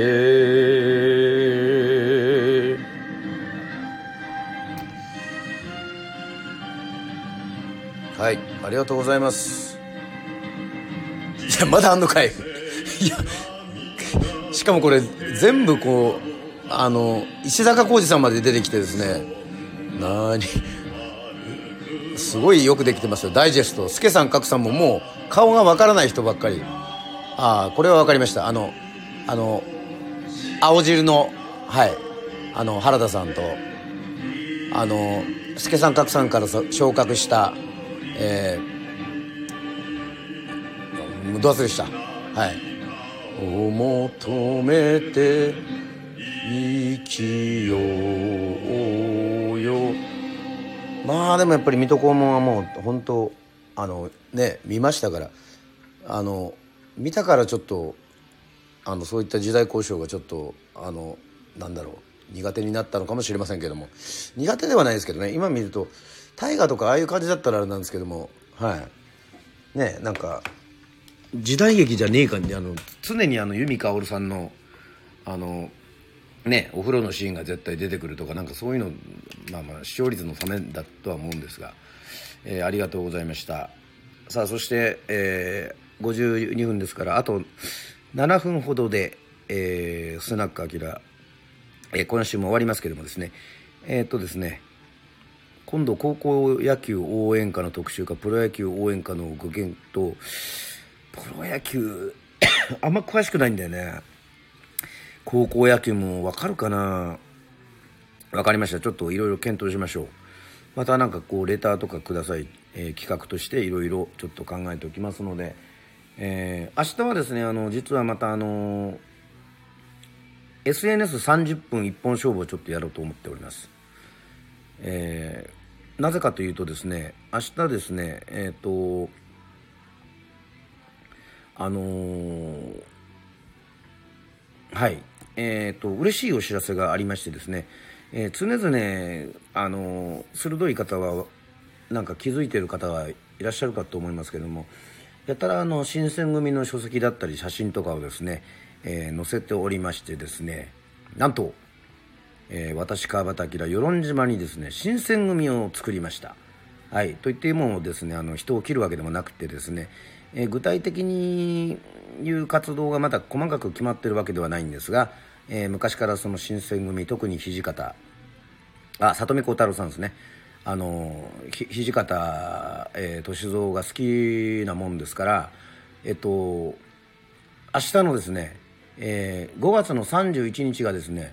Speaker 1: はいありがとうございます。いやまだあんのかい。いやしかもこれ全部こうあの石坂浩二さんまで出てきてですね。なに。すごいよくできてますよ。ダイジェスト。助さん格さんももう顔がわからない人ばっかり。ああこれは分かりました。あのあの青汁のはい。あの原田さんとあの助さん格さんから昇格したえー、どう忘れした。はい「を求めて生きようよ」まあでもやっぱり水戸黄門はもう本当あのね見ましたからあの見たからちょっとあのそういった時代交渉がちょっとあのなんだろう苦手になったのかもしれませんけども。苦手ではないですけどね。今見ると大河とかああいう感じだったらあれなんですけども。はい。ねなんか時代劇じゃねえかにあの。常にあの由美かおるさんのあのねお風呂のシーンが絶対出てくるとかなんかそういうのまあまあ視聴率のためだとは思うんですが、えーありがとうございました。さあそして、えー52分ですからあと7分ほどで、えースナックアキラ、えー今週も終わりますけどもですね。えーっとですね今度高校野球応援歌の特集かプロ野球応援歌のご検討プロ野球 *coughs* あんま詳しくないんだよね。高校野球もわかるかな。わかりました。ちょっといろいろ検討しましょう。またなんかこうレターとかください、えー企画としていろいろちょっと考えておきますので、えー明日はですねあの実はまたあの SNS30 分一本勝負をちょっとやろうと思っております。えーなぜかというとですね明日ですねえっ、とあのーはい。えっ、と嬉しいお知らせがありましてですね、えー常々あの鋭い方はなんか気づいてる方がいらっしゃるかと思いますけどもやたらあの新選組の書籍だったり写真とかをですね、え載せておりましてですねなんとえ私川端明与論島にですね新選組を作りました。はい、といってもですねあの人を切るわけでもなくてですね、え具体的にいう活動がまだ細かく決まっているわけではないんですが、え昔からその新選組特に土方あ里見幸太郎さんですね。あの土方、えー歳三が好きなもんですからえっと明日のですね、えー5月の31日がですね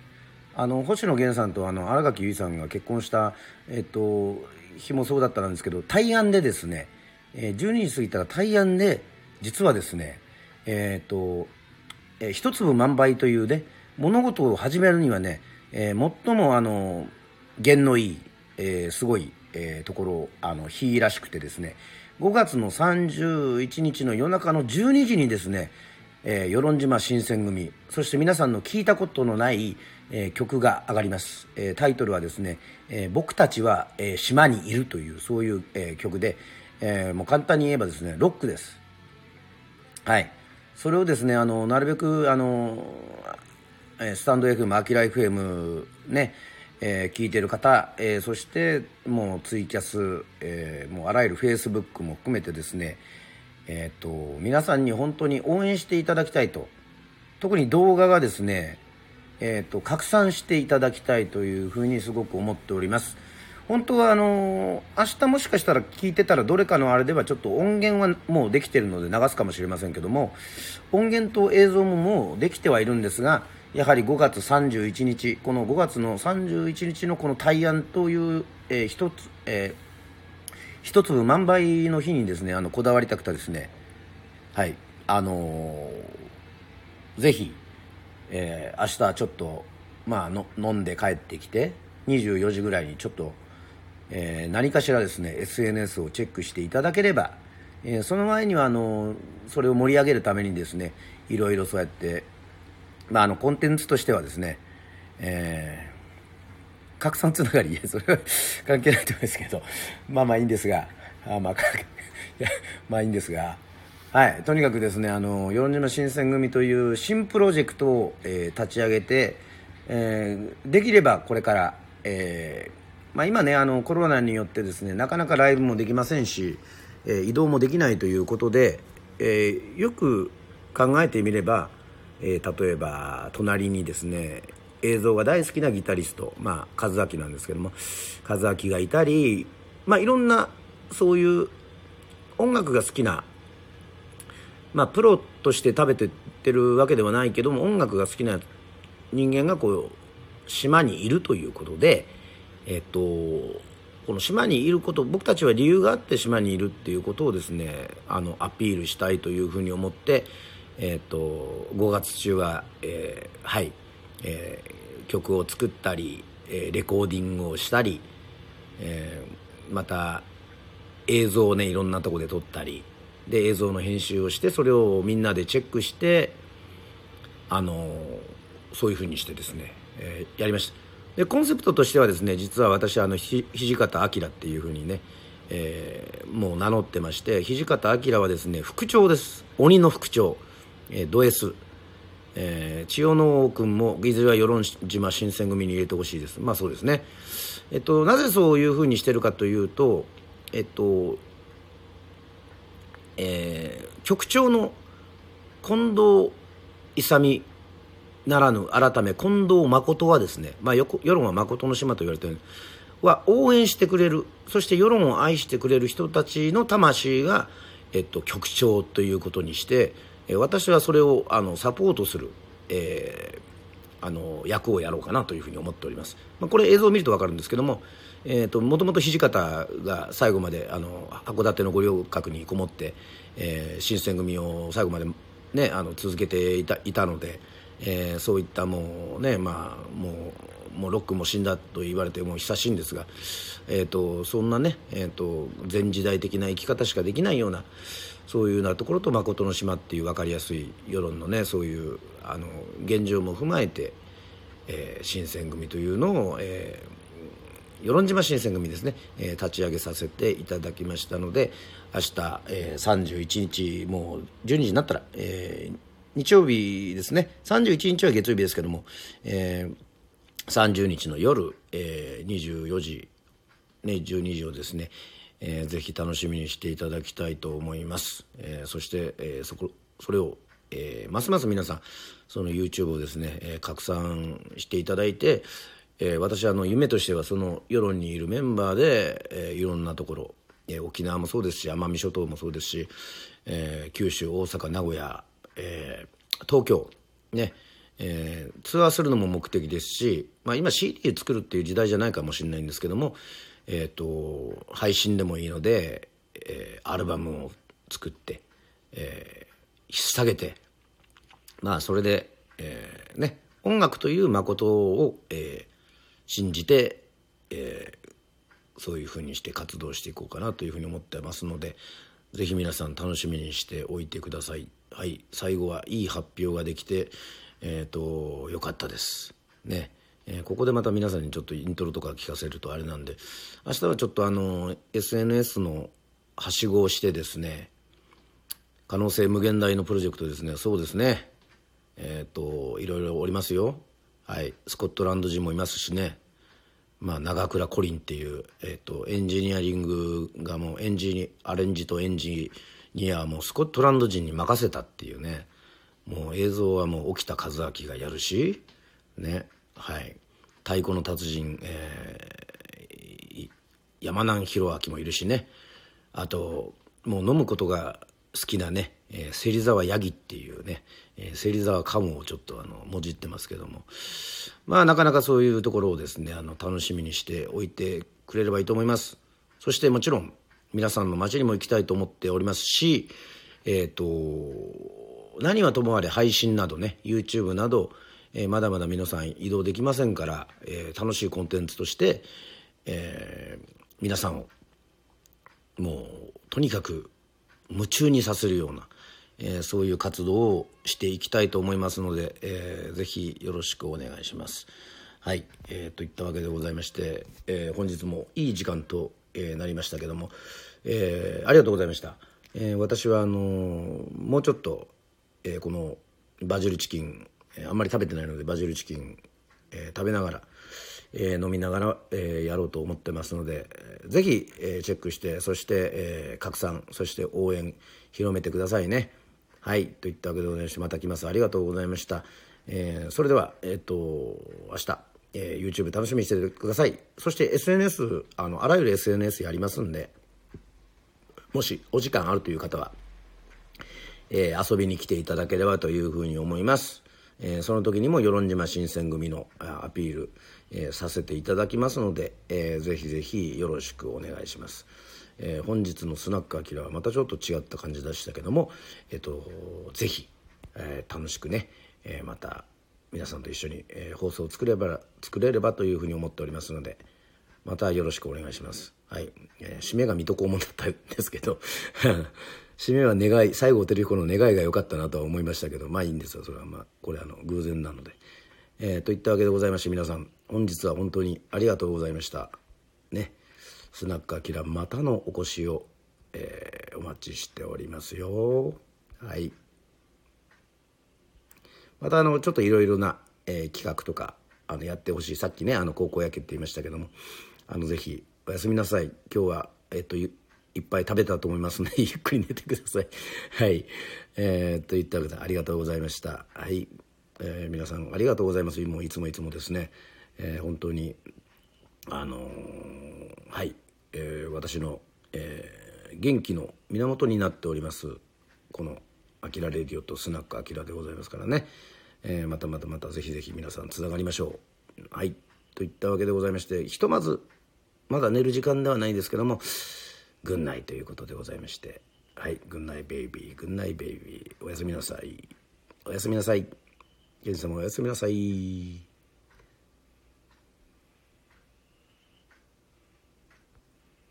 Speaker 1: あの星野源さんとあの新垣結衣さんが結婚した、えっと、日もそうだったんですけど大安でですね、えー12時過ぎたら大安で実はですねえっとえー一粒万倍というね物事を始めるにはね、えー最もあの弦のいい、えーすごい、えーところあの日らしくてですね5月の31日の夜中の12時にですねえー、与論島新選組そして皆さんの聞いたことのない、えー曲が上がります、えータイトルはですね「えー僕たちは、えー島にいる」というそういう、えー曲で、えーもう簡単に言えばですねロックです。はい。それをですねあのなるべくあのスタンド FM アキラ FM ねえー聞いてる方、えーそしてもうツイキャス、えーもうあらゆるフェイスブックも含めてですねえー、と皆さんに本当に応援していただきたいと特に動画がですね、えーと、拡散していただきたいというふうにすごく思っております。本当はあの、明日もしかしたら聞いてたらどれかのあれではちょっと音源はもうできてるので流すかもしれませんけども音源と映像ももうできてはいるんですがやはり5月31日この5月の31日のこの大安という、えー、一つ、えー、一粒万倍の日にですねあのこだわりたくてですねはいあのー、ぜひ、えー、明日ちょっとまあの飲んで帰ってきて24時ぐらいにちょっと、えー、何かしらですね SNS をチェックしていただければ、えー、その前にはあのそれを盛り上げるためにですねいろいろそうやってまあ、あのコンテンツとしてはですね、えー、拡散つながり、*laughs* それは関係ないと思いますけど、まあまあいいんですが、あまあ、*laughs* まあいいんですが、はい、とにかくですね、あの、与論島新選組という新プロジェクトを、えー、立ち上げて、えー、できればこれから、えー、まあ今ね、あの、コロナによってですね、なかなかライブもできませんし、えー、移動もできないということで、えー、よく考えてみれば、えー、例えば隣にですね映像が大好きなギタリストまあ和明なんですけども和明がいたりまあいろんなそういう音楽が好きなまあプロとして食べてってるわけではないけども音楽が好きな人間がこう島にいるということでえっとこの島にいること僕たちは理由があって島にいるっていうことをですねあのアピールしたいというふうに思ってえーと、5月中は、えー、はい、えー、曲を作ったり、えー、レコーディングをしたり、え、また映像をねいろんなとこで撮ったりで映像の編集をしてそれをみんなでチェックしてあのそういうふうにしてですね、え、やりました。でコンセプトとしてはですね実は私あのひ土方明っていうふうにね、えー、もう名乗ってまして土方明はですね副長です。鬼の副長。えー、ド S、えー、千代野君もいずれは与論島新選組に入れてほしいです。まあそうですね。えっとなぜそういうふうにしてるかというとえっとえー、局長の近藤勇ならぬ改め近藤誠はですね、まあ、よ世論は誠の島と言われてる。は応援してくれる。そして世論を愛してくれる人たちの魂が、えっと、局長ということにして私はそれをあのサポートする、えー、あの役をやろうかなというふうに思っております、まあ、これ映像を見ると分かるんですけどもえーと、もともと土方が最後まであの函館の五稜郭にこもって、えー、新選組を最後まで、ね、あの続けていたいたので、えー、そういったもうねまあもうもうロックも死んだと言われてもう久しいんですが、えーと、そんなね、えーと、前時代的な生き方しかできないようなそういうようなところと誠の島っていう分かりやすい世論のねそういうあの現状も踏まえて、えー、新選組というのを、えー、与論島新選組ですね、えー、立ち上げさせていただきましたので明日、えー、31日もう12時になったら、えー、日曜日ですね。31日は月曜日ですけども、えー、30日の夜、えー、24時、ね、12時をですねえー、ぜひ楽しみにしていただきたいと思います、えー、そして、えー、そこそれを、えー、ますます皆さんその YouTube をですね、えー、拡散していただいて、えー、私はの夢としてはその世論にいるメンバーで、えー、いろんなところ、えー、沖縄もそうですし奄美諸島もそうですし、えー、九州大阪名古屋、えー、東京ねえー、ツアーするのも目的ですし、まあ、今 CD 作るっていう時代じゃないかもしれないんですけども、えーと、配信でもいいので、えー、アルバムを作って、えー、引っ提げてまあそれで、えー、ね音楽という誠を、えー、信じて、えー、そういうふうにして活動していこうかなというふうに思ってますので是非皆さん楽しみにしておいてください。はい、最後はいい発表ができて、えーと、とよかったです。ね。えー、ここでまた皆さんにちょっとイントロとか聞かせるとあれなんで明日はちょっとあの SNS のはしごをしてですね可能性無限大のプロジェクトですね。そうですね。えっ、ー、といろいろおりますよ。はい。スコットランド人もいますしね。まあ長倉コリンっていう、えーと、エンジニアリングがもうエンジニアレンジとエンジニアもうスコットランド人に任せたっていうね。もう映像はもう沖田和明がやるし。ね。はい。太鼓の達人、えー、山南弘明もいるしね。あともう飲むことが好きなね、えー、芹沢ヤギっていうね、えー、芹沢カモをちょっとあのもじってますけども。まあなかなかそういうところをですねあの楽しみにしておいてくれればいいと思います。そしてもちろん皆さんの街にも行きたいと思っておりますしえっ、ー、と何はともあれ配信などね YouTube など、えー、まだまだ皆さん移動できませんから、えー、楽しいコンテンツとして、え、皆さんをもうとにかく夢中にさせるような、え、そういう活動をしていきたいと思いますので、えー、ぜひよろしくお願いします。はい、えー、といったわけでございまして、え、本日もいい時間と、えー、なりましたけども、えー、ありがとうございました。えー、私はあの、もうちょっと、え、このバジルチキン、え、あんまり食べてないのでバジルチキン、え、食べながら、え、飲みながら、え、やろうと思ってますので、ぜひ、え、チェックしてそして、え、拡散そして応援広めてくださいね。はいといったわけでございましてまた来ます。ありがとうございました、え、それではえっ、と明日、えー、YouTube 楽しみにしててくださいそして SNS あのあらゆる SNS やりますんでもしお時間あるという方は、えー、遊びに来ていただければというふうに思いますえー、その時にも与論島新選組のアピール、えー、させていただきますので、えー、ぜひぜひよろしくお願いします。えー、本日のスナックアキラはまたちょっと違った感じでしたけども、えーと、ぜひ、えー、楽しくね、えー、また皆さんと一緒に、えー、放送を作れば作れればというふうに思っておりますのでまたよろしくお願いします。はい、えー、締めが水戸黄門だったんですけど *laughs* 締めは願い西郷輝彦の願いが良かったなとは思いましたけどまあいいんですよ。それはまあこれあの偶然なので。えー、といったわけでございまして皆さん本日は本当にありがとうございました。ね。スナックアキラまたのお越しを、えー、お待ちしておりますよ。はい。またあのちょっといろいろな、えー、企画とかあのやってほしいさっきねあの高校野球って言いましたけどもあのぜひおやすみなさい今日はえっといっぱい食べたと思いますので *laughs* ゆっくり寝てください。*laughs* はい。えー、といったわけでありがとうございました。はい。えー、皆さんありがとうございます。もういつもいつもですね、えー、本当に、あのー、はい、えー、私の、えー、元気の源になっております、この「あきらレディオ」と「スナックあきら」でございますからね、えー、またまたまたぜひぜひ皆さんつながりましょう。はい。といったわけでございましてひとまずまだ寝る時間ではないですけどもぐんないということでございまして。はい。軍内ベイビー。ぐんないベイビー。おやすみなさい。おやすみなさい。源氏様おやすみなさい。